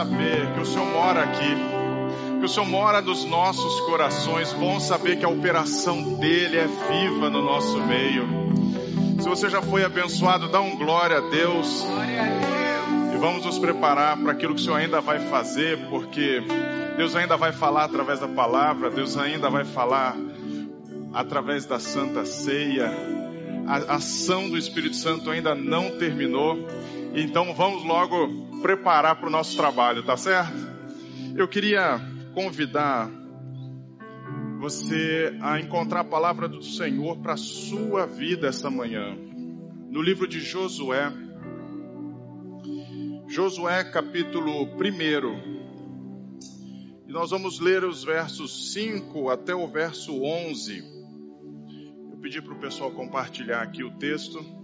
saber que o Senhor mora aqui, que o Senhor mora nos nossos corações. Bom saber que a operação dele é viva no nosso meio. Se você já foi abençoado, dá um glória a Deus. E vamos nos preparar para aquilo que o Senhor ainda vai fazer, porque Deus ainda vai falar através da palavra, Deus ainda vai falar através da Santa Ceia. A ação do Espírito Santo ainda não terminou. Então vamos logo preparar para o nosso trabalho, tá certo? Eu queria convidar você a encontrar a palavra do Senhor para a sua vida essa manhã. No livro de Josué, Josué capítulo 1. E nós vamos ler os versos 5 até o verso 11. Eu pedi para o pessoal compartilhar aqui o texto.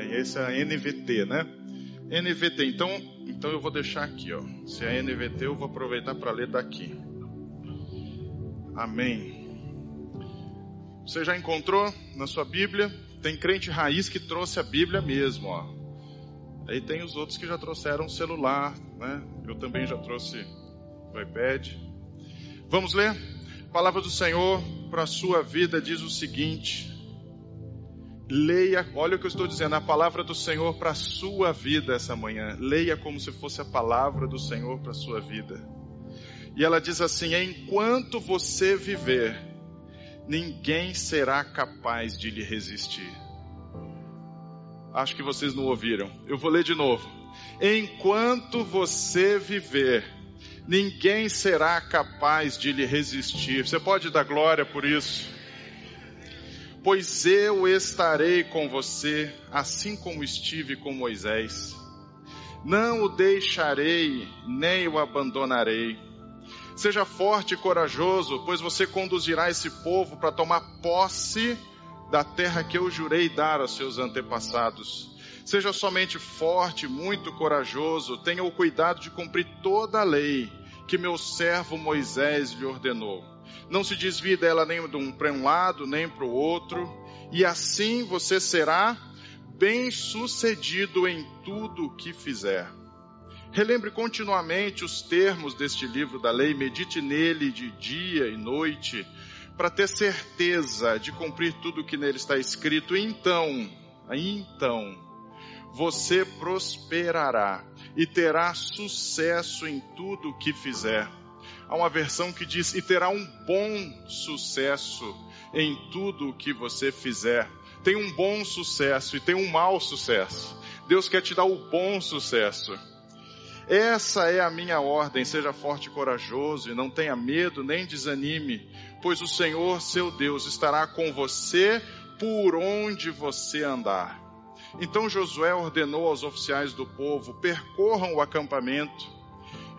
Amém. Esse é a NVT, né? NVT. Então, então eu vou deixar aqui, ó. Se é NVT, eu vou aproveitar para ler daqui. Amém. Você já encontrou na sua Bíblia? Tem crente raiz que trouxe a Bíblia mesmo, ó. Aí tem os outros que já trouxeram o celular, né? Eu também já trouxe o iPad. Vamos ler? A palavra do Senhor para a sua vida diz o seguinte: Leia, olha o que eu estou dizendo, a palavra do Senhor para a sua vida essa manhã. Leia como se fosse a palavra do Senhor para a sua vida. E ela diz assim: enquanto você viver, ninguém será capaz de lhe resistir. Acho que vocês não ouviram. Eu vou ler de novo. Enquanto você viver, ninguém será capaz de lhe resistir. Você pode dar glória por isso? Pois eu estarei com você, assim como estive com Moisés. Não o deixarei, nem o abandonarei. Seja forte e corajoso, pois você conduzirá esse povo para tomar posse da terra que eu jurei dar aos seus antepassados. Seja somente forte, muito corajoso, tenha o cuidado de cumprir toda a lei que meu servo Moisés lhe ordenou não se desvie dela nem para um lado, nem para o outro, e assim você será bem sucedido em tudo o que fizer. Relembre continuamente os termos deste livro da lei, medite nele de dia e noite, para ter certeza de cumprir tudo o que nele está escrito. Então, então, você prosperará e terá sucesso em tudo o que fizer. Há uma versão que diz: e terá um bom sucesso em tudo o que você fizer. Tem um bom sucesso e tem um mau sucesso. Deus quer te dar o bom sucesso. Essa é a minha ordem, seja forte e corajoso e não tenha medo nem desanime, pois o Senhor seu Deus estará com você por onde você andar. Então Josué ordenou aos oficiais do povo: percorram o acampamento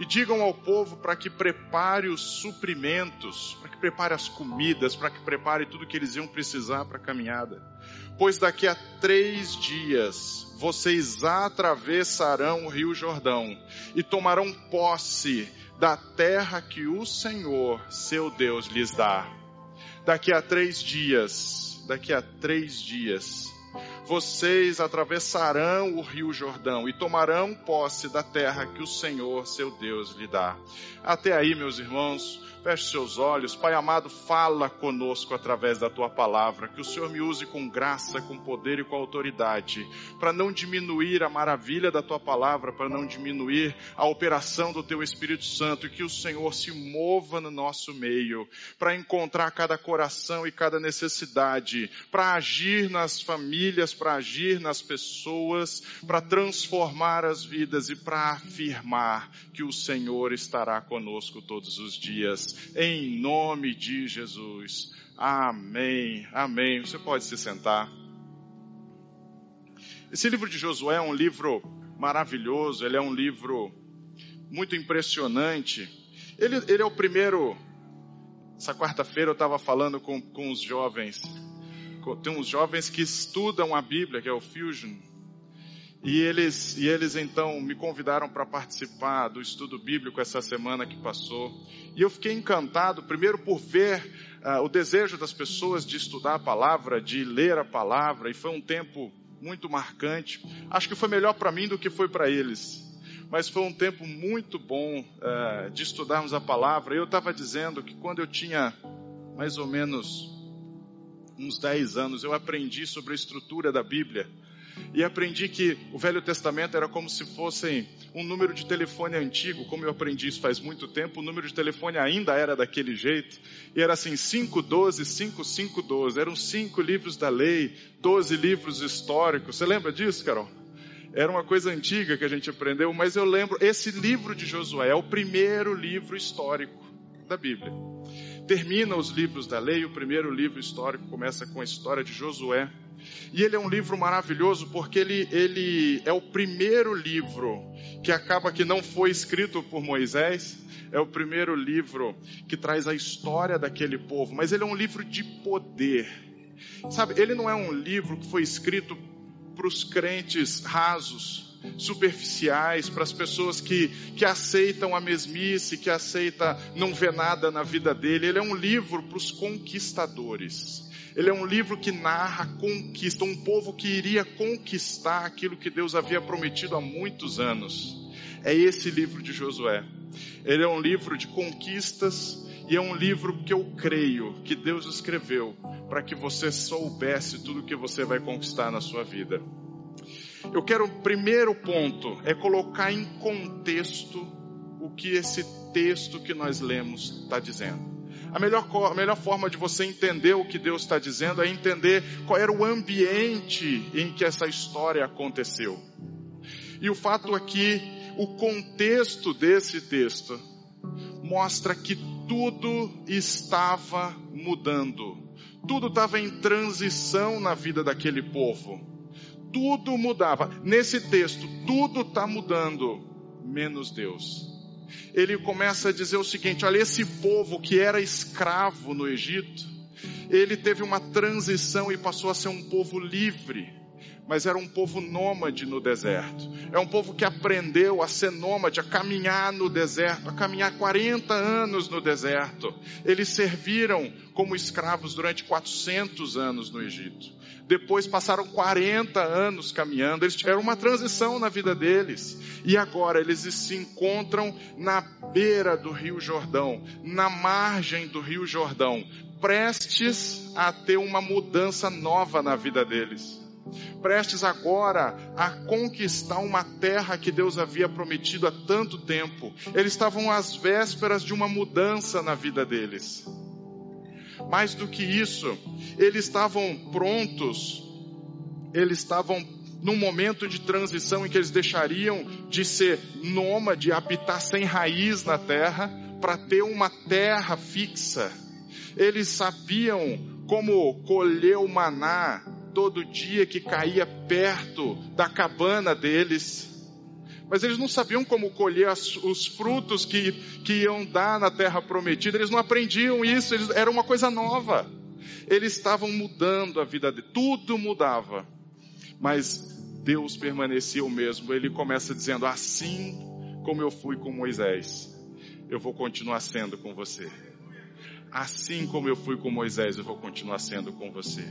e digam ao povo para que prepare os suprimentos, para que prepare as comidas, para que prepare tudo que eles iam precisar para a caminhada. Pois daqui a três dias vocês atravessarão o rio Jordão e tomarão posse da terra que o Senhor, seu Deus, lhes dá. Daqui a três dias, daqui a três dias, vocês atravessarão o rio Jordão e tomarão posse da terra que o Senhor, seu Deus, lhe dá. Até aí, meus irmãos, Feche seus olhos. Pai amado, fala conosco através da tua palavra. Que o Senhor me use com graça, com poder e com autoridade, para não diminuir a maravilha da tua palavra, para não diminuir a operação do teu Espírito Santo. E que o Senhor se mova no nosso meio, para encontrar cada coração e cada necessidade, para agir nas famílias, para agir nas pessoas, para transformar as vidas e para afirmar que o Senhor estará conosco todos os dias em nome de Jesus. Amém, amém. Você pode se sentar. Esse livro de Josué é um livro maravilhoso, ele é um livro muito impressionante. Ele, ele é o primeiro. Essa quarta-feira eu estava falando com, com os jovens. Tem uns jovens que estudam a Bíblia, que é o Fusion. E eles, e eles então me convidaram para participar do estudo bíblico essa semana que passou. E eu fiquei encantado, primeiro por ver uh, o desejo das pessoas de estudar a palavra, de ler a palavra, e foi um tempo muito marcante. Acho que foi melhor para mim do que foi para eles. Mas foi um tempo muito bom uh, de estudarmos a palavra. Eu estava dizendo que quando eu tinha mais ou menos uns 10 anos, eu aprendi sobre a estrutura da Bíblia e aprendi que o Velho Testamento era como se fosse um número de telefone antigo, como eu aprendi isso faz muito tempo, o número de telefone ainda era daquele jeito, e era assim, 512, 5512, eram cinco livros da lei, 12 livros históricos, você lembra disso, Carol? Era uma coisa antiga que a gente aprendeu, mas eu lembro, esse livro de Josué é o primeiro livro histórico da Bíblia. Termina os livros da lei, o primeiro livro histórico começa com a história de Josué, e ele é um livro maravilhoso porque ele, ele é o primeiro livro que acaba que não foi escrito por Moisés, é o primeiro livro que traz a história daquele povo, mas ele é um livro de poder. Sabe, ele não é um livro que foi escrito para os crentes rasos, superficiais, para as pessoas que, que aceitam a mesmice, que aceitam não ver nada na vida dele. Ele é um livro para os conquistadores. Ele é um livro que narra conquista, um povo que iria conquistar aquilo que Deus havia prometido há muitos anos. É esse livro de Josué. Ele é um livro de conquistas e é um livro que eu creio que Deus escreveu para que você soubesse tudo que você vai conquistar na sua vida. Eu quero, o primeiro ponto é colocar em contexto o que esse texto que nós lemos está dizendo. A melhor, a melhor forma de você entender o que Deus está dizendo é entender qual era o ambiente em que essa história aconteceu. E o fato aqui, o contexto desse texto, mostra que tudo estava mudando. Tudo estava em transição na vida daquele povo. Tudo mudava. Nesse texto, tudo está mudando, menos Deus ele começa a dizer o seguinte: olha, esse povo que era escravo no Egito, ele teve uma transição e passou a ser um povo livre mas era um povo nômade no deserto. É um povo que aprendeu a ser nômade, a caminhar no deserto, a caminhar 40 anos no deserto. Eles serviram como escravos durante 400 anos no Egito. Depois passaram 40 anos caminhando, eles tiveram uma transição na vida deles. E agora eles se encontram na beira do Rio Jordão, na margem do Rio Jordão, prestes a ter uma mudança nova na vida deles prestes agora a conquistar uma terra que Deus havia prometido há tanto tempo. Eles estavam às vésperas de uma mudança na vida deles. Mais do que isso, eles estavam prontos, eles estavam num momento de transição em que eles deixariam de ser nômade, habitar sem raiz na terra, para ter uma terra fixa. Eles sabiam como colher o maná, todo dia que caía perto da cabana deles. Mas eles não sabiam como colher as, os frutos que, que iam dar na terra prometida, eles não aprendiam isso, eles, era uma coisa nova. Eles estavam mudando a vida deles, tudo mudava. Mas Deus permanecia o mesmo. Ele começa dizendo: Assim como eu fui com Moisés, eu vou continuar sendo com você. Assim como eu fui com Moisés, eu vou continuar sendo com você.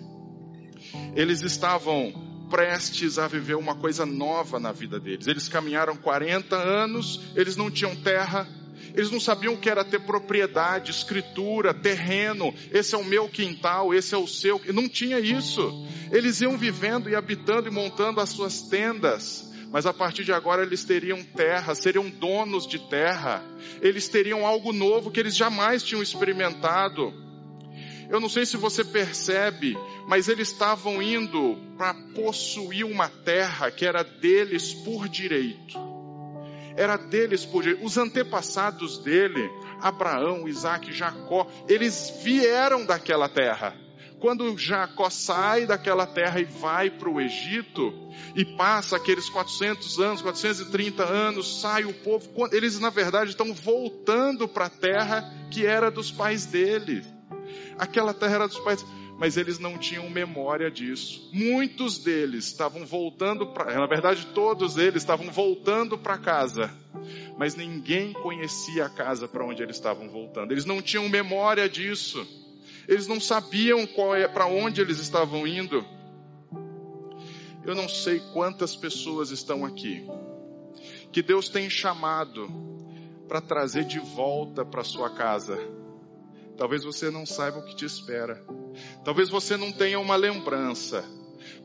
Eles estavam prestes a viver uma coisa nova na vida deles. Eles caminharam 40 anos, eles não tinham terra, eles não sabiam o que era ter propriedade, escritura, terreno. Esse é o meu quintal, esse é o seu. Não tinha isso. Eles iam vivendo e habitando e montando as suas tendas. Mas a partir de agora eles teriam terra, seriam donos de terra. Eles teriam algo novo que eles jamais tinham experimentado. Eu não sei se você percebe, mas eles estavam indo para possuir uma terra que era deles por direito. Era deles por direito. Os antepassados dele, Abraão, Isaac, Jacó, eles vieram daquela terra. Quando Jacó sai daquela terra e vai para o Egito, e passa aqueles 400 anos, 430 anos, sai o povo, eles na verdade estão voltando para a terra que era dos pais dele aquela terra era dos pais. mas eles não tinham memória disso. Muitos deles estavam voltando para, na verdade, todos eles estavam voltando para casa, mas ninguém conhecia a casa para onde eles estavam voltando. Eles não tinham memória disso. Eles não sabiam qual é para onde eles estavam indo. Eu não sei quantas pessoas estão aqui que Deus tem chamado para trazer de volta para sua casa. Talvez você não saiba o que te espera. Talvez você não tenha uma lembrança,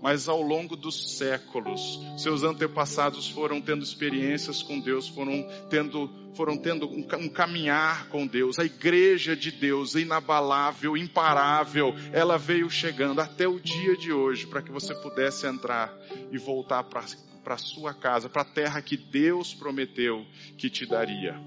mas ao longo dos séculos, seus antepassados foram tendo experiências com Deus, foram tendo, foram tendo um, caminhar com Deus. A igreja de Deus, inabalável, imparável, ela veio chegando até o dia de hoje para que você pudesse entrar e voltar para para sua casa, para a terra que Deus prometeu que te daria.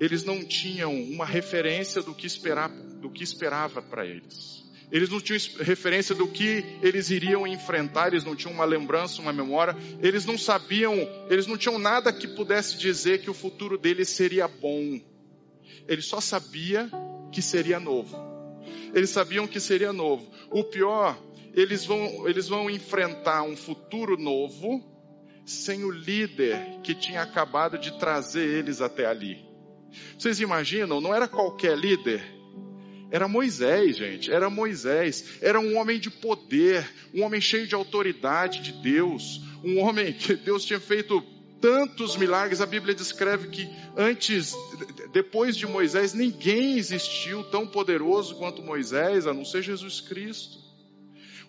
Eles não tinham uma referência do que esperava, do que esperava para eles. Eles não tinham referência do que eles iriam enfrentar, eles não tinham uma lembrança, uma memória, eles não sabiam, eles não tinham nada que pudesse dizer que o futuro deles seria bom. Eles só sabiam que seria novo. Eles sabiam que seria novo. O pior eles vão, eles vão enfrentar um futuro novo sem o líder que tinha acabado de trazer eles até ali. Vocês imaginam? Não era qualquer líder. Era Moisés, gente. Era Moisés. Era um homem de poder, um homem cheio de autoridade de Deus, um homem que Deus tinha feito tantos milagres. A Bíblia descreve que antes, depois de Moisés, ninguém existiu tão poderoso quanto Moisés, a não ser Jesus Cristo.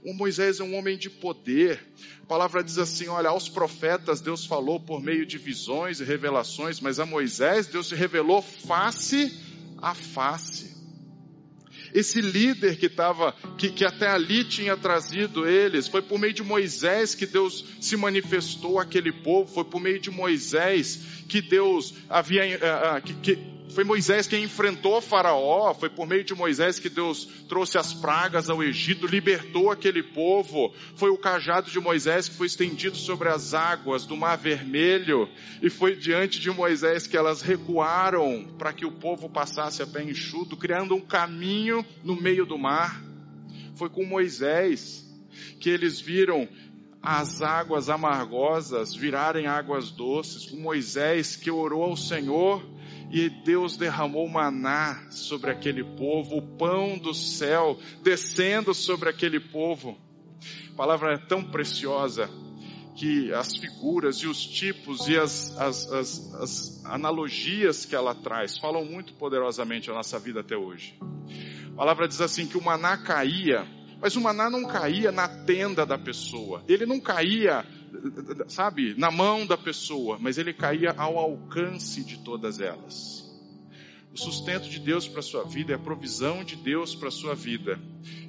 O Moisés é um homem de poder. A palavra diz assim: olha, aos profetas Deus falou por meio de visões e revelações, mas a Moisés Deus se revelou face a face. Esse líder que estava, que, que até ali tinha trazido eles, foi por meio de Moisés que Deus se manifestou àquele povo, foi por meio de Moisés que Deus havia, uh, uh, que, que foi Moisés quem enfrentou Faraó, foi por meio de Moisés que Deus trouxe as pragas ao Egito, libertou aquele povo. Foi o cajado de Moisés que foi estendido sobre as águas do Mar Vermelho, e foi diante de Moisés que elas recuaram para que o povo passasse a pé enxuto, criando um caminho no meio do mar. Foi com Moisés que eles viram as águas amargosas virarem águas doces, com Moisés que orou ao Senhor e Deus derramou maná sobre aquele povo, o pão do céu descendo sobre aquele povo. A palavra é tão preciosa que as figuras e os tipos e as, as, as, as analogias que ela traz falam muito poderosamente a nossa vida até hoje. A palavra diz assim que o maná caía, mas o maná não caía na tenda da pessoa. Ele não caía sabe, na mão da pessoa, mas ele caía ao alcance de todas elas. O sustento de Deus para a sua vida, a provisão de Deus para a sua vida,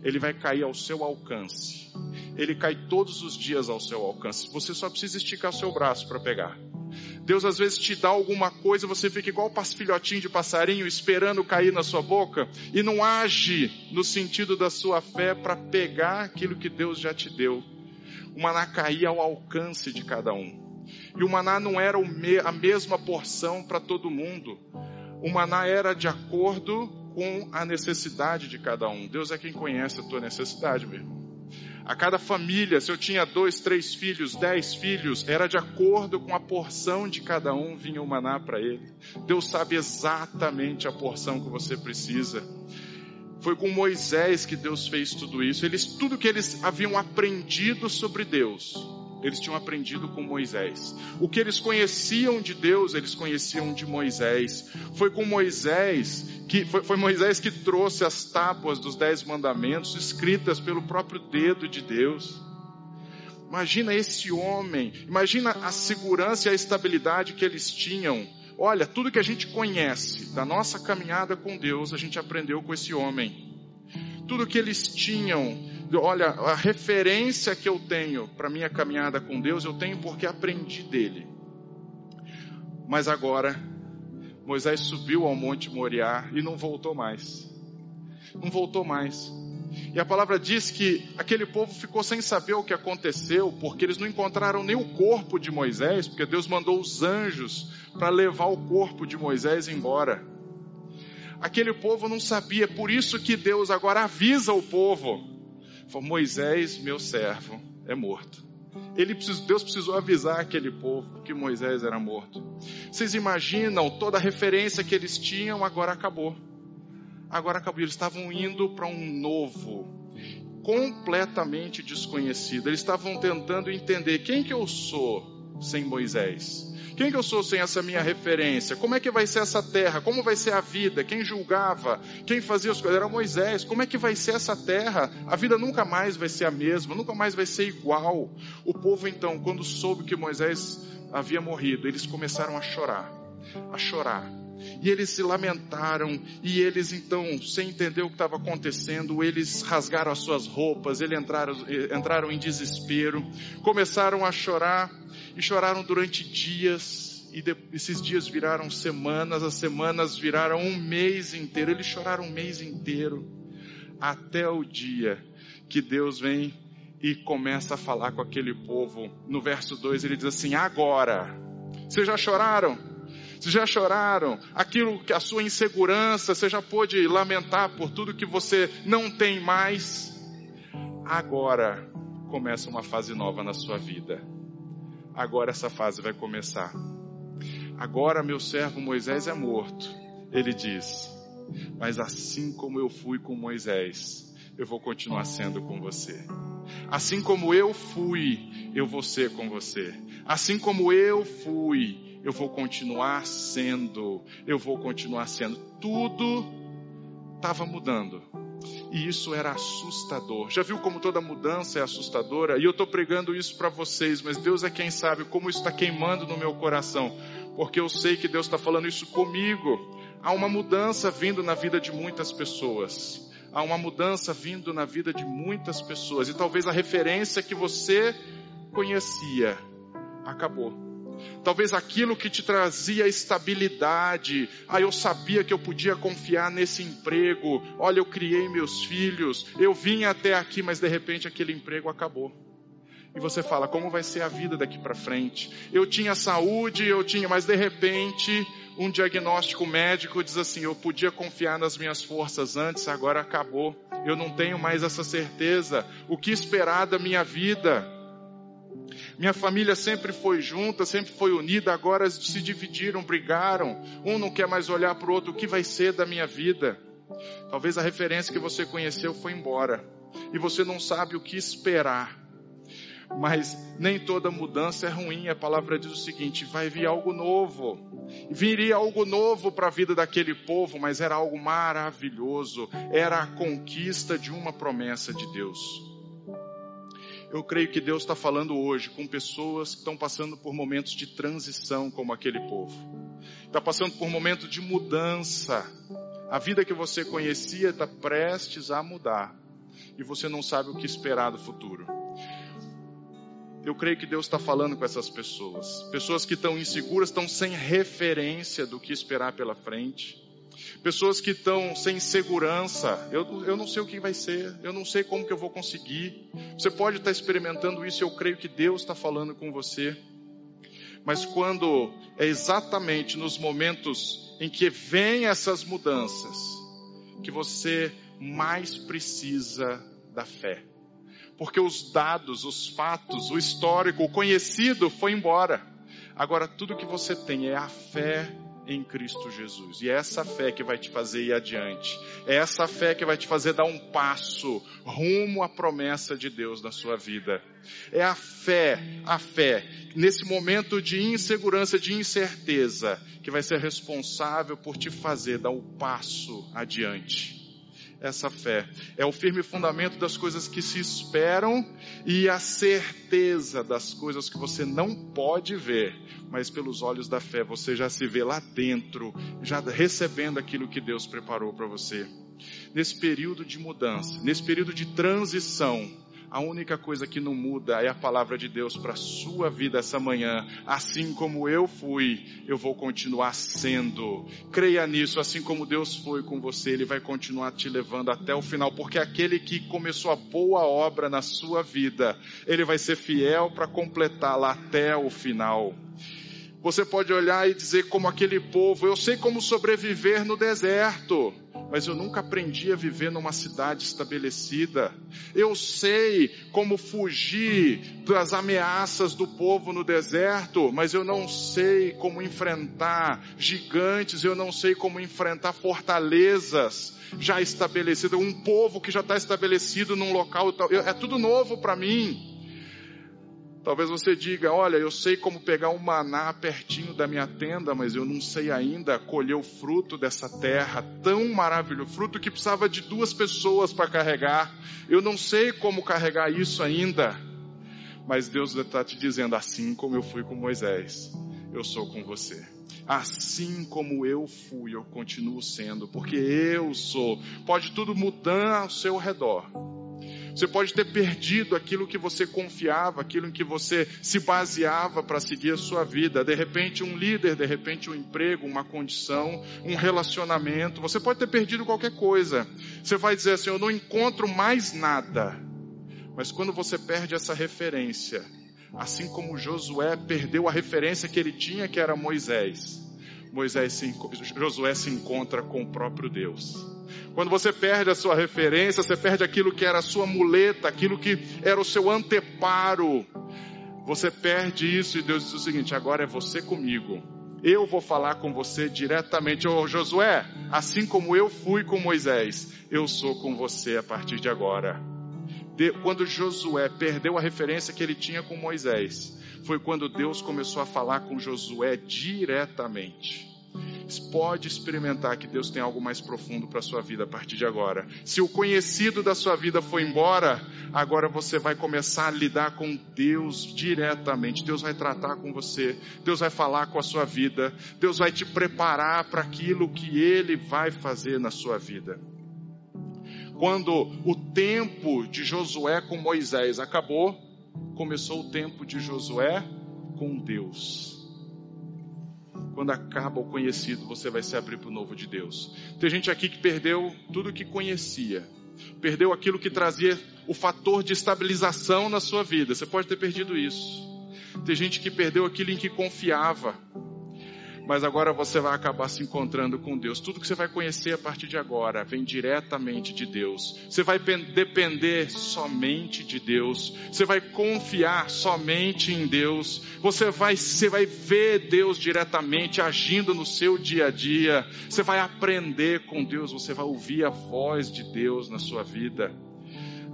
ele vai cair ao seu alcance. Ele cai todos os dias ao seu alcance. Você só precisa esticar seu braço para pegar. Deus às vezes te dá alguma coisa, você fica igual o filhotinho de passarinho esperando cair na sua boca e não age no sentido da sua fé para pegar aquilo que Deus já te deu o maná caía ao alcance de cada um. E o maná não era a mesma porção para todo mundo. O maná era de acordo com a necessidade de cada um. Deus é quem conhece a tua necessidade, meu irmão. A cada família, se eu tinha dois, três filhos, dez filhos, era de acordo com a porção de cada um vinha o maná para ele. Deus sabe exatamente a porção que você precisa. Foi com Moisés que Deus fez tudo isso. Eles, tudo que eles haviam aprendido sobre Deus, eles tinham aprendido com Moisés. O que eles conheciam de Deus, eles conheciam de Moisés. Foi com Moisés que foi, foi, Moisés que trouxe as tábuas dos dez mandamentos escritas pelo próprio dedo de Deus. Imagina esse homem, imagina a segurança e a estabilidade que eles tinham Olha, tudo que a gente conhece da nossa caminhada com Deus, a gente aprendeu com esse homem. Tudo que eles tinham, olha, a referência que eu tenho para minha caminhada com Deus, eu tenho porque aprendi dele. Mas agora, Moisés subiu ao Monte Moriá e não voltou mais. Não voltou mais. E a palavra diz que aquele povo ficou sem saber o que aconteceu, porque eles não encontraram nem o corpo de Moisés, porque Deus mandou os anjos para levar o corpo de Moisés embora. Aquele povo não sabia, por isso que Deus agora avisa o povo. Falou, Moisés, meu servo, é morto. Ele Deus precisou avisar aquele povo que Moisés era morto. Vocês imaginam toda a referência que eles tinham agora acabou. Agora acabou. Eles estavam indo para um novo, completamente desconhecido. Eles estavam tentando entender quem que eu sou sem Moisés. Quem que eu sou sem essa minha referência? Como é que vai ser essa terra? Como vai ser a vida? Quem julgava? Quem fazia as coisas? Era Moisés. Como é que vai ser essa terra? A vida nunca mais vai ser a mesma, nunca mais vai ser igual. O povo então, quando soube que Moisés havia morrido, eles começaram a chorar, a chorar. E eles se lamentaram, e eles então, sem entender o que estava acontecendo, eles rasgaram as suas roupas, eles entraram, entraram em desespero, começaram a chorar, e choraram durante dias, e de, esses dias viraram semanas, as semanas viraram um mês inteiro, eles choraram um mês inteiro, até o dia que Deus vem e começa a falar com aquele povo. No verso 2 ele diz assim: Agora, vocês já choraram? Já choraram? Aquilo que a sua insegurança, você já pôde lamentar por tudo que você não tem mais? Agora começa uma fase nova na sua vida agora essa fase vai começar. Agora meu servo Moisés é morto. Ele diz: Mas assim como eu fui com Moisés, eu vou continuar sendo com você. Assim como eu fui, eu vou ser com você. Assim como eu fui, eu vou continuar sendo. Eu vou continuar sendo. Tudo estava mudando. E isso era assustador. Já viu como toda mudança é assustadora? E eu estou pregando isso para vocês, mas Deus é quem sabe como isso está queimando no meu coração. Porque eu sei que Deus está falando isso comigo. Há uma mudança vindo na vida de muitas pessoas. Há uma mudança vindo na vida de muitas pessoas. E talvez a referência que você conhecia acabou. Talvez aquilo que te trazia estabilidade. Ah, eu sabia que eu podia confiar nesse emprego. Olha, eu criei meus filhos. Eu vim até aqui, mas de repente aquele emprego acabou. E você fala, como vai ser a vida daqui para frente? Eu tinha saúde, eu tinha, mas de repente um diagnóstico médico diz assim: eu podia confiar nas minhas forças antes, agora acabou. Eu não tenho mais essa certeza. O que esperar da minha vida? Minha família sempre foi junta, sempre foi unida, agora se dividiram, brigaram. Um não quer mais olhar para o outro. O que vai ser da minha vida? Talvez a referência que você conheceu foi embora e você não sabe o que esperar. Mas nem toda mudança é ruim. A palavra diz o seguinte: vai vir algo novo. Viria algo novo para a vida daquele povo, mas era algo maravilhoso. Era a conquista de uma promessa de Deus. Eu creio que Deus está falando hoje com pessoas que estão passando por momentos de transição, como aquele povo. Está passando por momentos de mudança. A vida que você conhecia está prestes a mudar. E você não sabe o que esperar do futuro. Eu creio que Deus está falando com essas pessoas. Pessoas que estão inseguras, estão sem referência do que esperar pela frente pessoas que estão sem segurança. Eu, eu não sei o que vai ser, eu não sei como que eu vou conseguir. Você pode estar experimentando isso, eu creio que Deus está falando com você. Mas quando é exatamente nos momentos em que vem essas mudanças, que você mais precisa da fé. Porque os dados, os fatos, o histórico, o conhecido foi embora. Agora tudo que você tem é a fé em Cristo Jesus. E é essa fé que vai te fazer ir adiante. É essa fé que vai te fazer dar um passo rumo à promessa de Deus na sua vida. É a fé, a fé, nesse momento de insegurança, de incerteza, que vai ser responsável por te fazer dar um passo adiante essa fé. É o firme fundamento das coisas que se esperam e a certeza das coisas que você não pode ver, mas pelos olhos da fé você já se vê lá dentro, já recebendo aquilo que Deus preparou para você. Nesse período de mudança, nesse período de transição, a única coisa que não muda é a palavra de Deus para a sua vida essa manhã. Assim como eu fui, eu vou continuar sendo. Creia nisso, assim como Deus foi com você, Ele vai continuar te levando até o final, porque aquele que começou a boa obra na sua vida, Ele vai ser fiel para completá-la até o final. Você pode olhar e dizer, como aquele povo, eu sei como sobreviver no deserto, mas eu nunca aprendi a viver numa cidade estabelecida. Eu sei como fugir das ameaças do povo no deserto, mas eu não sei como enfrentar gigantes, eu não sei como enfrentar fortalezas já estabelecidas. Um povo que já está estabelecido num local, é tudo novo para mim. Talvez você diga: Olha, eu sei como pegar um maná pertinho da minha tenda, mas eu não sei ainda colher o fruto dessa terra tão maravilhoso fruto que precisava de duas pessoas para carregar. Eu não sei como carregar isso ainda. Mas Deus está te dizendo: Assim como eu fui com Moisés, eu sou com você. Assim como eu fui, eu continuo sendo, porque eu sou. Pode tudo mudar ao seu redor você pode ter perdido aquilo que você confiava, aquilo em que você se baseava para seguir a sua vida. De repente, um líder, de repente, um emprego, uma condição, um relacionamento. Você pode ter perdido qualquer coisa. Você vai dizer assim: Eu não encontro mais nada. Mas quando você perde essa referência, assim como Josué perdeu a referência que ele tinha, que era Moisés, Moisés se, Josué se encontra com o próprio Deus. Quando você perde a sua referência, você perde aquilo que era a sua muleta, aquilo que era o seu anteparo. Você perde isso e Deus diz o seguinte: agora é você comigo. Eu vou falar com você diretamente. Ô Josué, assim como eu fui com Moisés, eu sou com você a partir de agora. De, quando Josué perdeu a referência que ele tinha com Moisés, foi quando Deus começou a falar com Josué diretamente pode experimentar que Deus tem algo mais profundo para a sua vida a partir de agora. Se o conhecido da sua vida foi embora, agora você vai começar a lidar com Deus diretamente. Deus vai tratar com você, Deus vai falar com a sua vida, Deus vai te preparar para aquilo que Ele vai fazer na sua vida. Quando o tempo de Josué com Moisés acabou, começou o tempo de Josué com Deus quando acaba o conhecido, você vai se abrir para o novo de Deus. Tem gente aqui que perdeu tudo que conhecia, perdeu aquilo que trazia o fator de estabilização na sua vida. Você pode ter perdido isso. Tem gente que perdeu aquilo em que confiava mas agora você vai acabar se encontrando com Deus. Tudo que você vai conhecer a partir de agora vem diretamente de Deus. Você vai depender somente de Deus. Você vai confiar somente em Deus. Você vai, você vai ver Deus diretamente agindo no seu dia a dia. Você vai aprender com Deus. Você vai ouvir a voz de Deus na sua vida.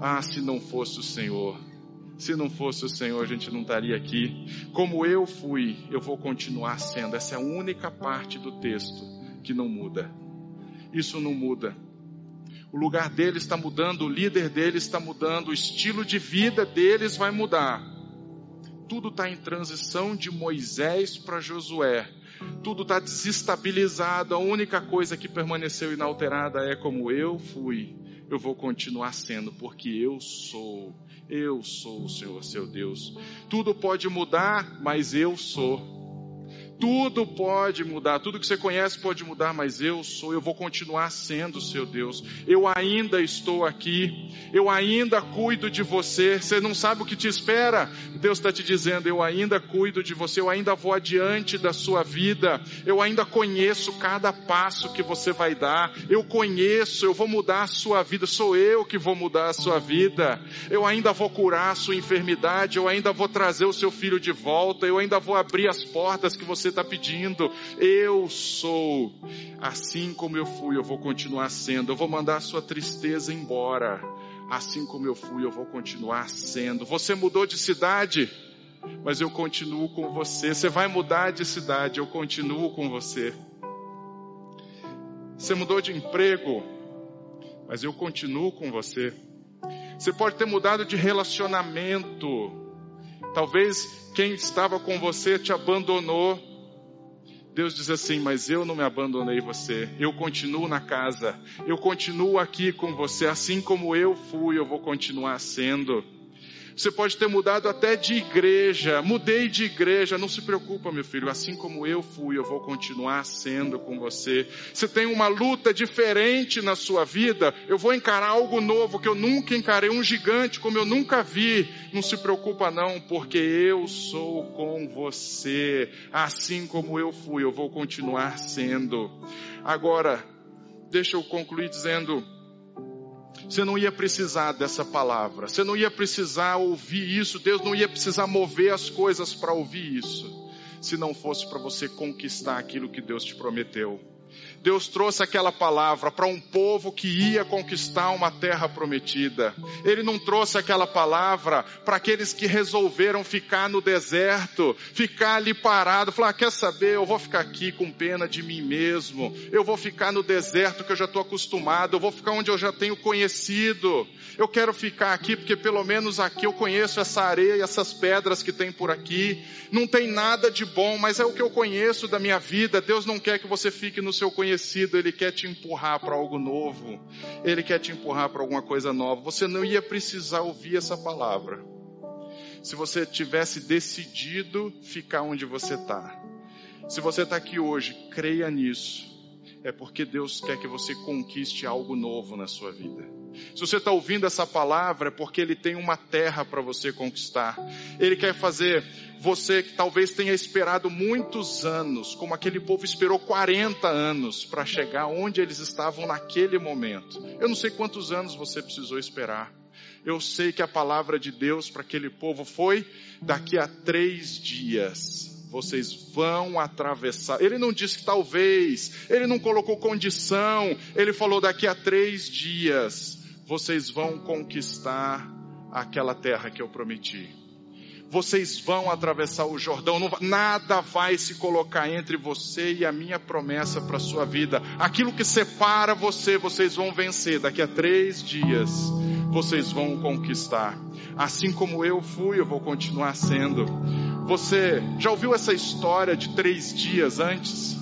Ah, se não fosse o Senhor. Se não fosse o Senhor, a gente não estaria aqui. Como eu fui, eu vou continuar sendo. Essa é a única parte do texto que não muda. Isso não muda. O lugar deles está mudando, o líder deles está mudando, o estilo de vida deles vai mudar. Tudo está em transição de Moisés para Josué. Tudo está desestabilizado. A única coisa que permaneceu inalterada é como eu fui. Eu vou continuar sendo, porque eu sou eu sou o Senhor, seu Deus. Tudo pode mudar, mas eu sou. Tudo pode mudar, tudo que você conhece pode mudar, mas eu sou, eu vou continuar sendo seu Deus. Eu ainda estou aqui, eu ainda cuido de você. Você não sabe o que te espera? Deus está te dizendo: eu ainda cuido de você, eu ainda vou adiante da sua vida, eu ainda conheço cada passo que você vai dar, eu conheço, eu vou mudar a sua vida, sou eu que vou mudar a sua vida, eu ainda vou curar a sua enfermidade, eu ainda vou trazer o seu filho de volta, eu ainda vou abrir as portas que você você está pedindo. Eu sou. Assim como eu fui, eu vou continuar sendo. Eu vou mandar a sua tristeza embora. Assim como eu fui, eu vou continuar sendo. Você mudou de cidade, mas eu continuo com você. Você vai mudar de cidade, eu continuo com você. Você mudou de emprego, mas eu continuo com você. Você pode ter mudado de relacionamento. Talvez quem estava com você te abandonou. Deus diz assim: Mas eu não me abandonei você, eu continuo na casa, eu continuo aqui com você, assim como eu fui, eu vou continuar sendo. Você pode ter mudado até de igreja. Mudei de igreja. Não se preocupa, meu filho. Assim como eu fui, eu vou continuar sendo com você. Você tem uma luta diferente na sua vida. Eu vou encarar algo novo que eu nunca encarei. Um gigante como eu nunca vi. Não se preocupa não, porque eu sou com você. Assim como eu fui, eu vou continuar sendo. Agora, deixa eu concluir dizendo você não ia precisar dessa palavra. Você não ia precisar ouvir isso. Deus não ia precisar mover as coisas para ouvir isso. Se não fosse para você conquistar aquilo que Deus te prometeu. Deus trouxe aquela palavra para um povo que ia conquistar uma terra prometida. Ele não trouxe aquela palavra para aqueles que resolveram ficar no deserto, ficar ali parado, falar: ah, quer saber, eu vou ficar aqui com pena de mim mesmo, eu vou ficar no deserto que eu já estou acostumado, eu vou ficar onde eu já tenho conhecido, eu quero ficar aqui porque pelo menos aqui eu conheço essa areia essas pedras que tem por aqui. Não tem nada de bom, mas é o que eu conheço da minha vida. Deus não quer que você fique no seu conhecido, Ele quer te empurrar para algo novo, Ele quer te empurrar para alguma coisa nova. Você não ia precisar ouvir essa palavra se você tivesse decidido ficar onde você está. Se você está aqui hoje, creia nisso. É porque Deus quer que você conquiste algo novo na sua vida. Se você está ouvindo essa palavra, é porque Ele tem uma terra para você conquistar. Ele quer fazer você que talvez tenha esperado muitos anos, como aquele povo esperou 40 anos para chegar onde eles estavam naquele momento. Eu não sei quantos anos você precisou esperar. Eu sei que a palavra de Deus para aquele povo foi daqui a três dias vocês vão atravessar. Ele não disse que talvez, ele não colocou condição, ele falou daqui a três dias vocês vão conquistar aquela terra que eu prometi. Vocês vão atravessar o Jordão, não, nada vai se colocar entre você e a minha promessa para a sua vida. Aquilo que separa você, vocês vão vencer. Daqui a três dias, vocês vão conquistar. Assim como eu fui, eu vou continuar sendo. Você já ouviu essa história de três dias antes?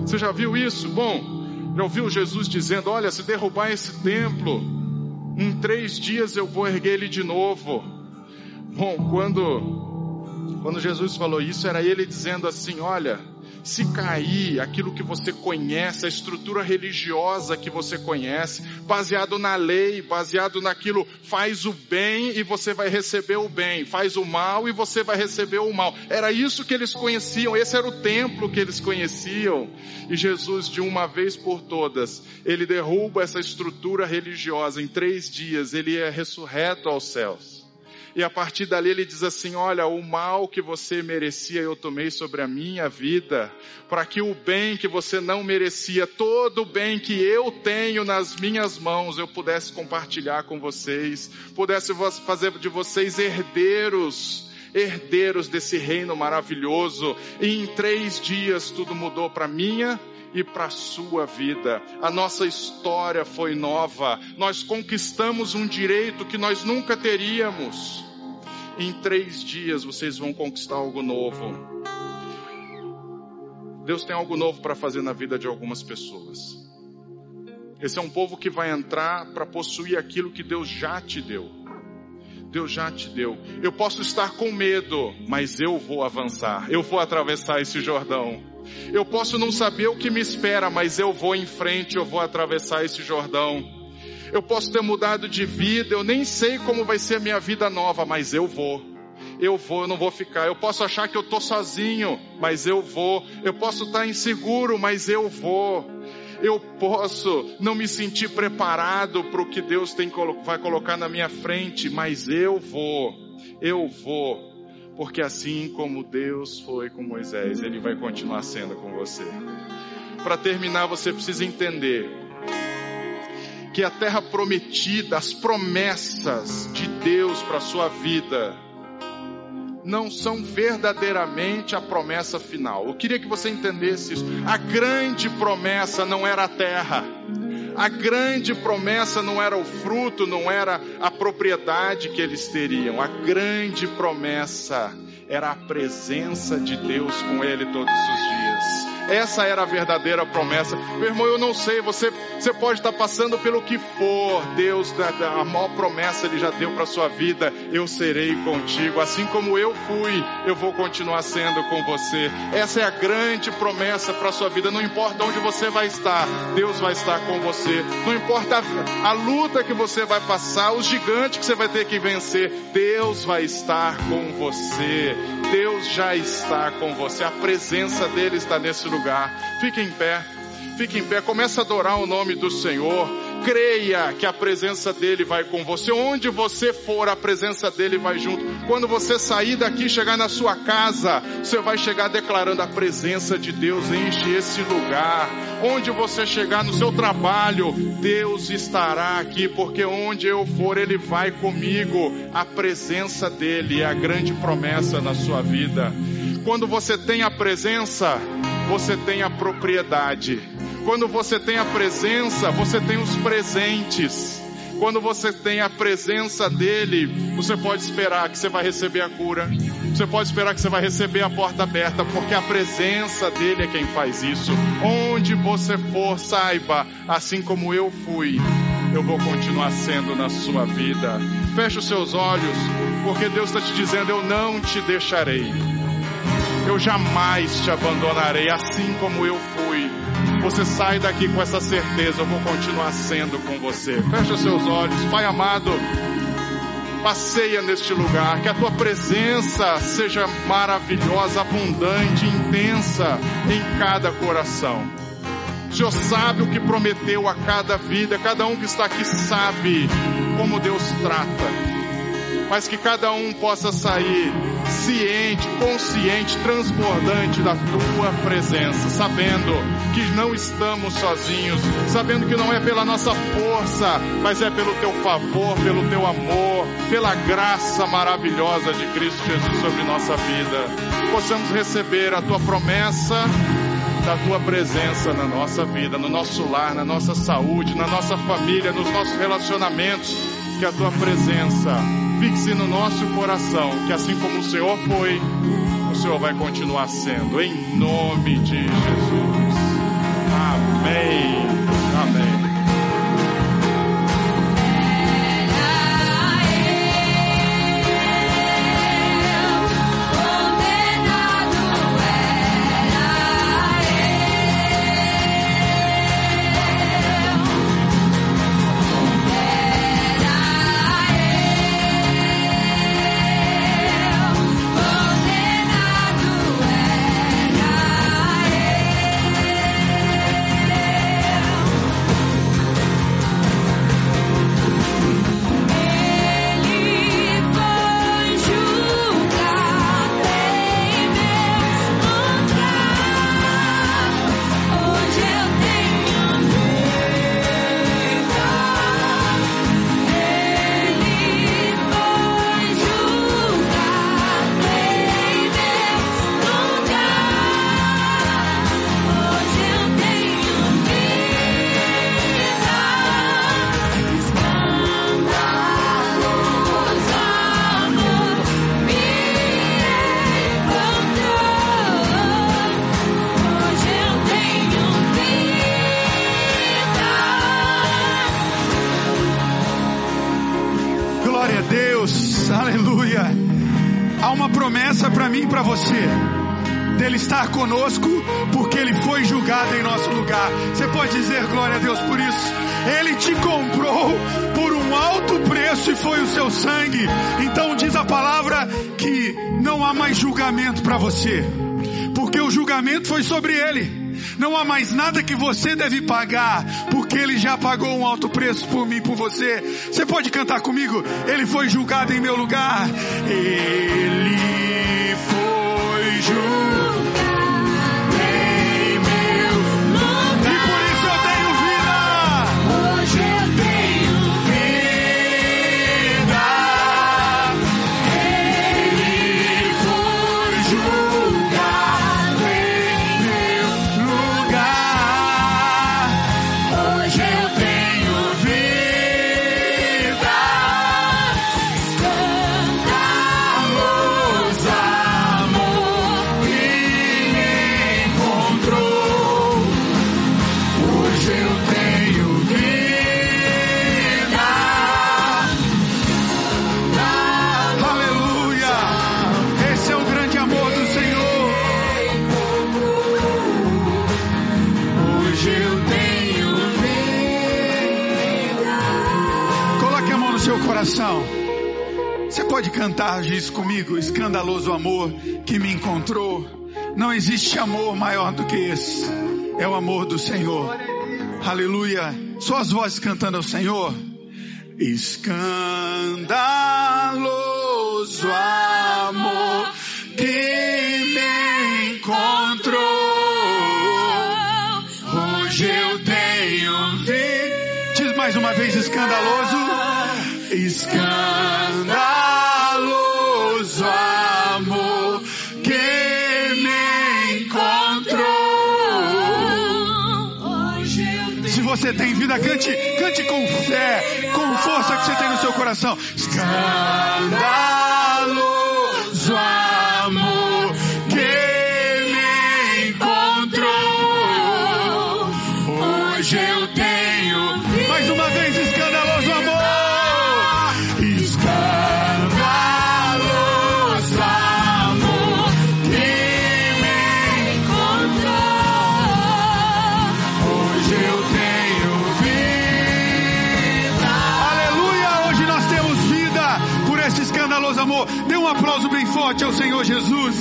Você já viu isso? Bom, já ouviu Jesus dizendo: Olha, se derrubar esse templo, em três dias eu vou erguer ele de novo. Bom, quando, quando Jesus falou isso, era ele dizendo assim: Olha, se cair aquilo que você conhece, a estrutura religiosa que você conhece, baseado na lei, baseado naquilo, faz o bem e você vai receber o bem, faz o mal e você vai receber o mal. Era isso que eles conheciam, esse era o templo que eles conheciam. E Jesus, de uma vez por todas, ele derruba essa estrutura religiosa em três dias, ele é ressurreto aos céus. E a partir dali ele diz assim: Olha, o mal que você merecia eu tomei sobre a minha vida, para que o bem que você não merecia, todo o bem que eu tenho nas minhas mãos, eu pudesse compartilhar com vocês, pudesse fazer de vocês herdeiros herdeiros desse reino maravilhoso. E em três dias tudo mudou para minha e para a sua vida. A nossa história foi nova. Nós conquistamos um direito que nós nunca teríamos. Em três dias vocês vão conquistar algo novo. Deus tem algo novo para fazer na vida de algumas pessoas. Esse é um povo que vai entrar para possuir aquilo que Deus já te deu. Deus já te deu. Eu posso estar com medo, mas eu vou avançar. Eu vou atravessar esse Jordão. Eu posso não saber o que me espera, mas eu vou em frente, eu vou atravessar esse Jordão. Eu posso ter mudado de vida, eu nem sei como vai ser a minha vida nova, mas eu vou. Eu vou, eu não vou ficar. Eu posso achar que eu estou sozinho, mas eu vou. Eu posso estar inseguro, mas eu vou. Eu posso não me sentir preparado para o que Deus tem, vai colocar na minha frente, mas eu vou. Eu vou porque assim como Deus foi com Moisés, Ele vai continuar sendo com você. Para terminar, você precisa entender que a terra prometida, as promessas de Deus para a sua vida, não são verdadeiramente a promessa final. Eu queria que você entendesse isso. A grande promessa não era a terra. A grande promessa não era o fruto, não era a propriedade que eles teriam. A grande promessa era a presença de Deus com ele todos os dias Essa era a verdadeira promessa. Meu irmão, eu não sei, você, você pode estar passando pelo que for. Deus, a maior promessa Ele já deu para sua vida. Eu serei contigo. Assim como eu fui, eu vou continuar sendo com você. Essa é a grande promessa para sua vida. Não importa onde você vai estar, Deus vai estar com você. Não importa a, a luta que você vai passar, os gigantes que você vai ter que vencer, Deus vai estar com você. Deus já está com você. A presença dele está nesse lugar. Fique em pé. Fique em pé. Comece a adorar o nome do Senhor. Creia que a presença dele vai com você. Onde você for, a presença dele vai junto. Quando você sair daqui, chegar na sua casa, você vai chegar declarando a presença de Deus enche esse lugar. Onde você chegar no seu trabalho, Deus estará aqui, porque onde eu for, ele vai comigo. A presença dele é a grande promessa na sua vida. Quando você tem a presença, você tem a propriedade. Quando você tem a presença, você tem os presentes. Quando você tem a presença dele, você pode esperar que você vai receber a cura. Você pode esperar que você vai receber a porta aberta, porque a presença dele é quem faz isso. Onde você for, saiba, assim como eu fui, eu vou continuar sendo na sua vida. Feche os seus olhos, porque Deus está te dizendo: Eu não te deixarei. Eu jamais te abandonarei, assim como eu fui. Você sai daqui com essa certeza, eu vou continuar sendo com você. Feche os seus olhos, Pai amado. Passeia neste lugar, que a tua presença seja maravilhosa, abundante, intensa em cada coração. O Senhor sabe o que prometeu a cada vida, cada um que está aqui sabe como Deus trata mas que cada um possa sair ciente, consciente, transbordante da tua presença, sabendo que não estamos sozinhos, sabendo que não é pela nossa força, mas é pelo teu favor, pelo teu amor, pela graça maravilhosa de Cristo Jesus sobre nossa vida. Possamos receber a tua promessa da tua presença na nossa vida, no nosso lar, na nossa saúde, na nossa família, nos nossos relacionamentos, que a tua presença fixe no nosso coração que assim como o Senhor foi, o Senhor vai continuar sendo, em nome de Jesus. Amém. Amém. Você, porque o julgamento foi sobre Ele. Não há mais nada que você deve pagar, porque Ele já pagou um alto preço por mim, por você. Você pode cantar comigo? Ele foi julgado em meu lugar. Ele isso comigo? Escandaloso amor que me encontrou. Não existe amor maior do que esse. É o amor do Senhor. Aleluia. Só as vozes cantando ao Senhor. Escandaloso amor que me encontrou. Hoje eu tenho. Diz mais uma vez escandaloso. Escandaloso tem vida, cante, cante com fé, com força que você tem no seu coração. Escandaloso amor que me encontrou. Hoje eu tenho. Aplauso bem forte ao Senhor Jesus.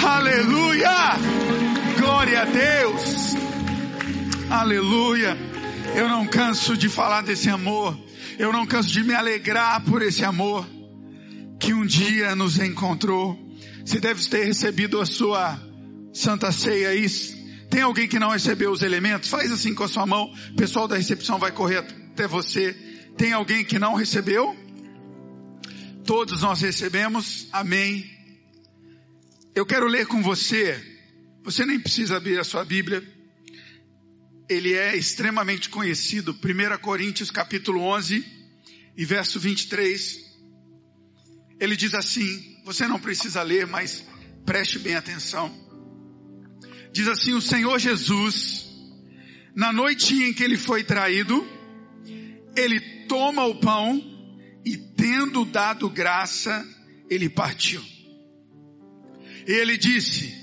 Aleluia! Glória a Deus. Aleluia. Eu não canso de falar desse amor. Eu não canso de me alegrar por esse amor que um dia nos encontrou. Você deve ter recebido a sua santa ceia aí. Tem alguém que não recebeu os elementos? Faz assim com a sua mão. O pessoal da recepção vai correr até você. Tem alguém que não recebeu? Todos nós recebemos. Amém. Eu quero ler com você. Você nem precisa abrir a sua Bíblia. Ele é extremamente conhecido. 1 Coríntios capítulo 11 e verso 23. Ele diz assim, você não precisa ler, mas preste bem atenção. Diz assim: O Senhor Jesus, na noite em que ele foi traído, ele toma o pão e, tendo dado graça, ele partiu. E ele disse: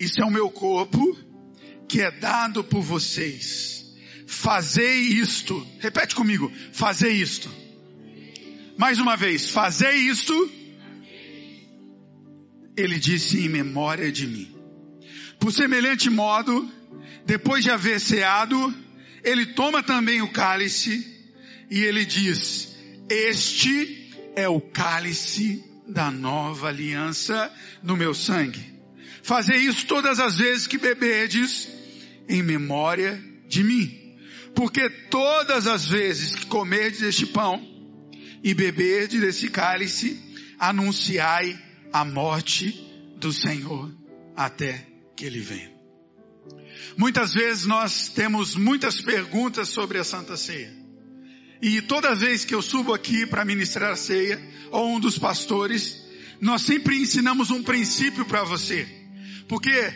Isso é o meu corpo, que é dado por vocês. Fazei isto. Repete comigo: Fazei isto. Mais uma vez: Fazei isto. Ele disse em memória de mim. Por semelhante modo, depois de haver ceado, ele toma também o cálice e ele diz: Este é o cálice da nova aliança no meu sangue. Fazei isso todas as vezes que beberdes em memória de mim. Porque todas as vezes que comerdes este pão e beberdes desse cálice, anunciai a morte do Senhor até que ele venha. Muitas vezes nós temos muitas perguntas sobre a Santa Ceia. E toda vez que eu subo aqui para ministrar a ceia, ou um dos pastores, nós sempre ensinamos um princípio para você. Porque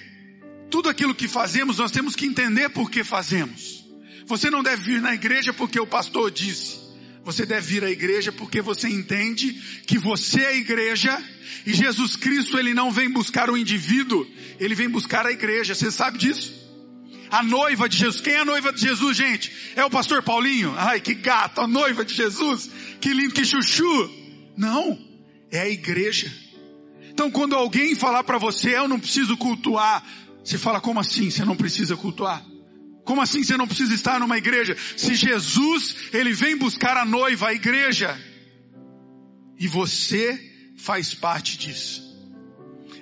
tudo aquilo que fazemos, nós temos que entender por que fazemos. Você não deve vir na igreja porque o pastor disse. Você deve vir à igreja porque você entende que você é a igreja e Jesus Cristo ele não vem buscar o indivíduo, ele vem buscar a igreja. Você sabe disso? A noiva de Jesus. Quem é a noiva de Jesus, gente? É o pastor Paulinho? Ai, que gato, a noiva de Jesus. Que lindo, que chuchu. Não, é a igreja. Então quando alguém falar para você, eu não preciso cultuar, você fala, como assim você não precisa cultuar? Como assim você não precisa estar numa igreja? Se Jesus, ele vem buscar a noiva, a igreja, e você faz parte disso.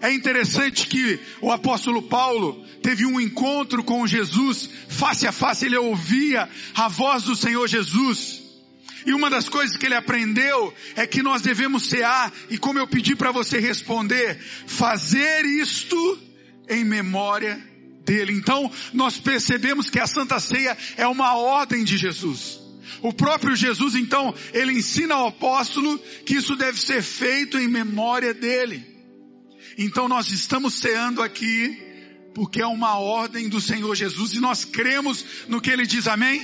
É interessante que o apóstolo Paulo teve um encontro com Jesus, face a face, ele ouvia a voz do Senhor Jesus. E uma das coisas que ele aprendeu é que nós devemos cear, e como eu pedi para você responder, fazer isto em memória dele. Então, nós percebemos que a Santa Ceia é uma ordem de Jesus. O próprio Jesus, então, ele ensina ao apóstolo que isso deve ser feito em memória dele. Então, nós estamos ceando aqui porque é uma ordem do Senhor Jesus e nós cremos no que ele diz, amém?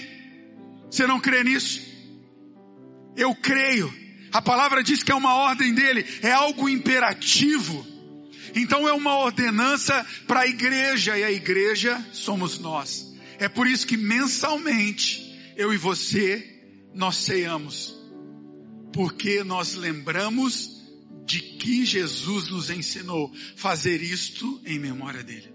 Você não crê nisso? Eu creio. A palavra diz que é uma ordem dele, é algo imperativo. Então é uma ordenança para a igreja e a igreja somos nós. É por isso que mensalmente eu e você nós ceamos, porque nós lembramos de que Jesus nos ensinou fazer isto em memória dele.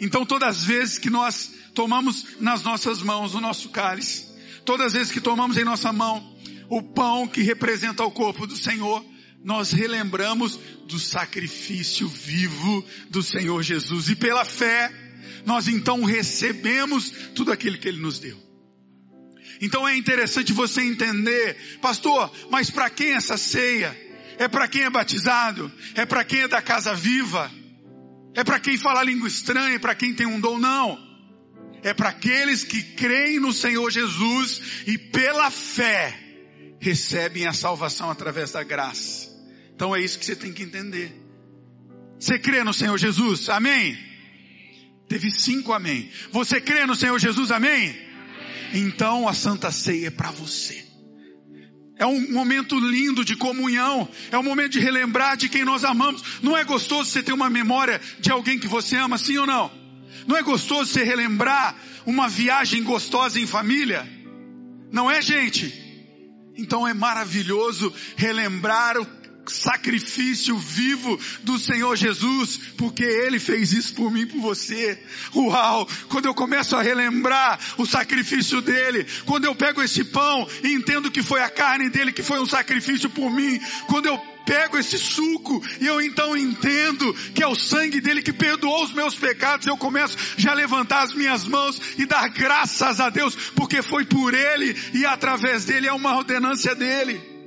Então, todas as vezes que nós tomamos nas nossas mãos o nosso cálice, todas as vezes que tomamos em nossa mão o pão que representa o corpo do Senhor, nós relembramos do sacrifício vivo do Senhor Jesus e pela fé, nós então recebemos tudo aquilo que Ele nos deu. Então é interessante você entender, pastor, mas para quem essa ceia? É para quem é batizado? É para quem é da casa viva? É para quem fala língua estranha? Para quem tem um dom? Não. É para aqueles que creem no Senhor Jesus e pela fé recebem a salvação através da graça. Então é isso que você tem que entender. Você crê no Senhor Jesus? Amém? Teve cinco amém. Você crê no Senhor Jesus? Amém? Então a Santa Ceia é para você. É um momento lindo de comunhão. É um momento de relembrar de quem nós amamos. Não é gostoso você ter uma memória de alguém que você ama, sim ou não? Não é gostoso você relembrar uma viagem gostosa em família? Não é, gente? Então é maravilhoso relembrar o sacrifício vivo do Senhor Jesus, porque Ele fez isso por mim por você. Uau! Quando eu começo a relembrar o sacrifício dele, quando eu pego esse pão e entendo que foi a carne dele que foi um sacrifício por mim, quando eu pego esse suco e eu então entendo que é o sangue dele que perdoou os meus pecados, eu começo já a levantar as minhas mãos e dar graças a Deus, porque foi por ele e através dele é uma ordenância dele.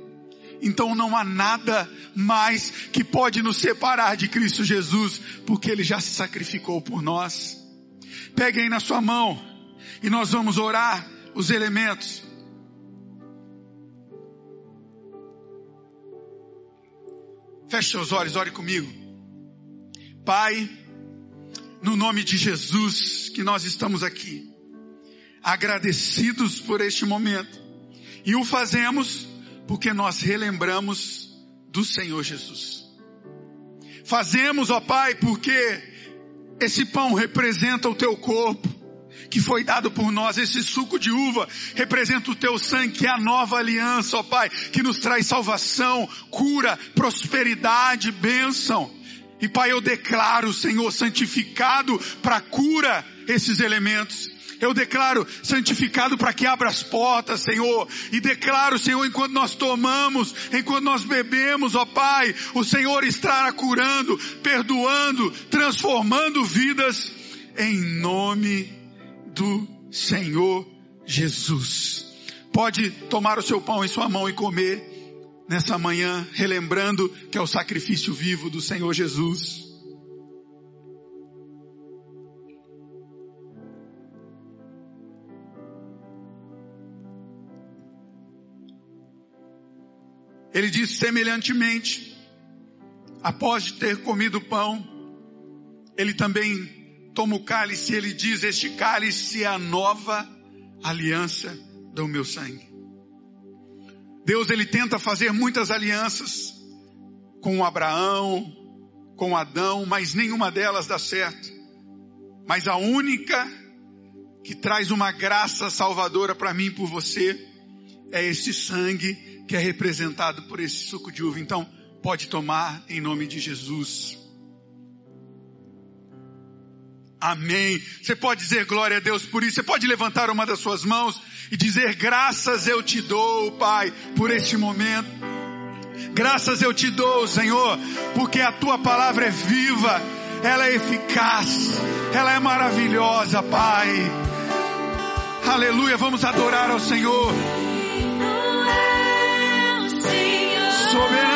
Então não há nada mais que pode nos separar de Cristo Jesus, porque Ele já se sacrificou por nós. Pegue aí na sua mão e nós vamos orar os elementos. Feche seus olhos, ore comigo. Pai, no nome de Jesus que nós estamos aqui, agradecidos por este momento, e o fazemos porque nós relembramos do Senhor Jesus. Fazemos, ó Pai, porque esse pão representa o teu corpo, que foi dado por nós, esse suco de uva representa o teu sangue, que é a nova aliança, ó Pai, que nos traz salvação, cura, prosperidade, bênção. E Pai, eu declaro, Senhor, santificado para cura esses elementos. Eu declaro santificado para que abra as portas, Senhor. E declaro, Senhor, enquanto nós tomamos, enquanto nós bebemos, ó Pai, o Senhor estará curando, perdoando, transformando vidas em nome do Senhor Jesus. Pode tomar o seu pão em sua mão e comer nessa manhã, relembrando que é o sacrifício vivo do Senhor Jesus. Ele diz semelhantemente, após de ter comido pão, ele também toma o cálice e ele diz: Este cálice é a nova aliança do meu sangue. Deus ele tenta fazer muitas alianças com Abraão, com Adão, mas nenhuma delas dá certo. Mas a única que traz uma graça salvadora para mim e por você é esse sangue que é representado por esse suco de uva. Então, pode tomar em nome de Jesus. Amém. Você pode dizer glória a Deus por isso. Você pode levantar uma das suas mãos e dizer graças eu te dou, Pai, por este momento. Graças eu te dou, Senhor, porque a tua palavra é viva, ela é eficaz, ela é maravilhosa, Pai. Aleluia, vamos adorar ao Senhor. Soberano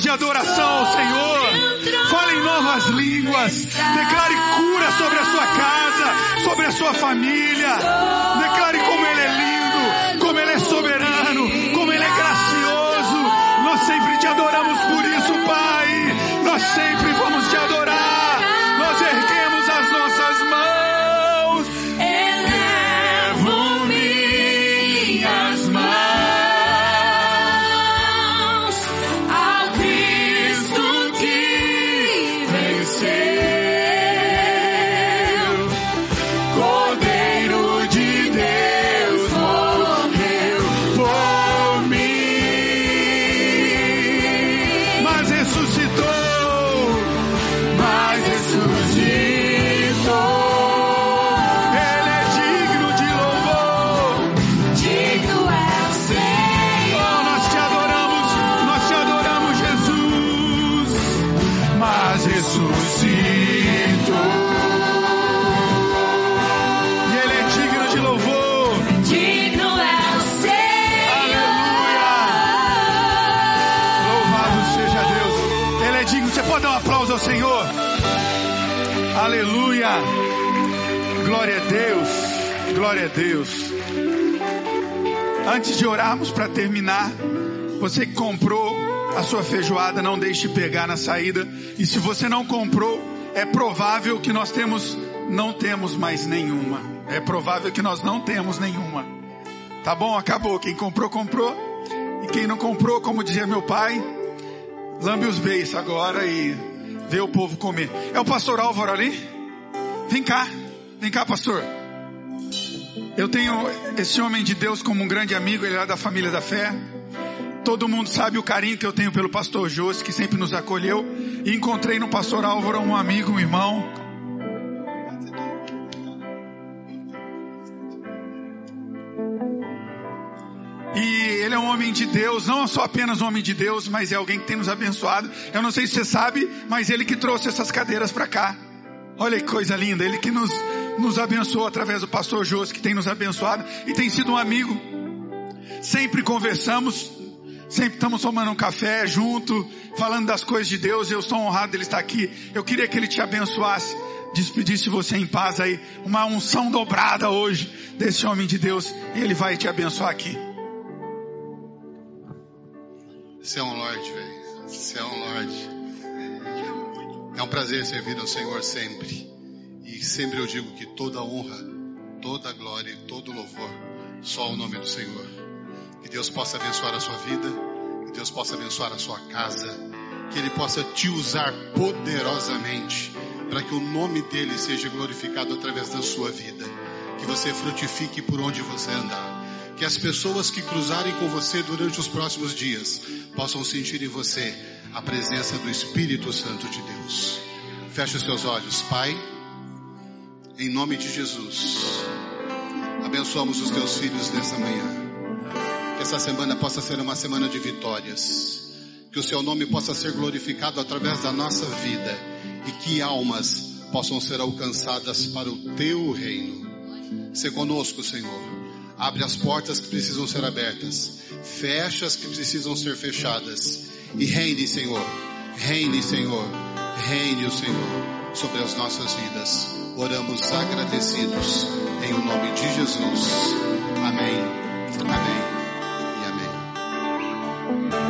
de adoração ao Senhor. Fale em novas línguas. Declare cura sobre a sua casa, sobre a sua família. Declare como Ele é lindo, como Ele é soberano, como Ele é gracioso. Nós sempre te adoramos por isso, Pai. Nós sempre vamos te adorar. Aleluia. Glória a Deus. Glória a Deus. Antes de orarmos para terminar, você que comprou a sua feijoada, não deixe de pegar na saída. E se você não comprou, é provável que nós temos, não temos mais nenhuma. É provável que nós não temos nenhuma. Tá bom? Acabou. Quem comprou, comprou. E quem não comprou, como dizia meu pai, lambe os beiços agora e vê o povo comer. É o pastor Álvaro ali? Vem cá. Vem cá, pastor. Eu tenho esse homem de Deus como um grande amigo, ele é da família da fé. Todo mundo sabe o carinho que eu tenho pelo pastor Josi, que sempre nos acolheu. E encontrei no pastor Álvaro um amigo, um irmão. Homem de Deus, não só apenas um homem de Deus, mas é alguém que tem nos abençoado. Eu não sei se você sabe, mas ele que trouxe essas cadeiras para cá. Olha que coisa linda, ele que nos, nos abençoou através do pastor Josi, que tem nos abençoado e tem sido um amigo. Sempre conversamos, sempre estamos tomando um café junto, falando das coisas de Deus. Eu sou honrado dele estar aqui. Eu queria que ele te abençoasse, despedisse você em paz aí, uma unção dobrada hoje desse homem de Deus, e ele vai te abençoar aqui. Você é um Lorde, velho. Você é um Lorde. É um prazer servir ao Senhor sempre. E sempre eu digo que toda honra, toda glória e todo louvor, só ao nome do Senhor. Que Deus possa abençoar a sua vida, que Deus possa abençoar a sua casa, que Ele possa te usar poderosamente para que o nome dele seja glorificado através da sua vida. Que você frutifique por onde você andar. Que as pessoas que cruzarem com você durante os próximos dias possam sentir em você a presença do Espírito Santo de Deus. Feche os seus olhos, Pai. Em nome de Jesus, abençoamos os teus filhos nessa manhã. Que essa semana possa ser uma semana de vitórias. Que o seu nome possa ser glorificado através da nossa vida e que almas possam ser alcançadas para o teu reino. Se conosco, Senhor. Abre as portas que precisam ser abertas, fecha as que precisam ser fechadas e reine, Senhor. Reine, Senhor. Reine o Senhor sobre as nossas vidas. Oramos agradecidos em o nome de Jesus. Amém. Amém. E amém.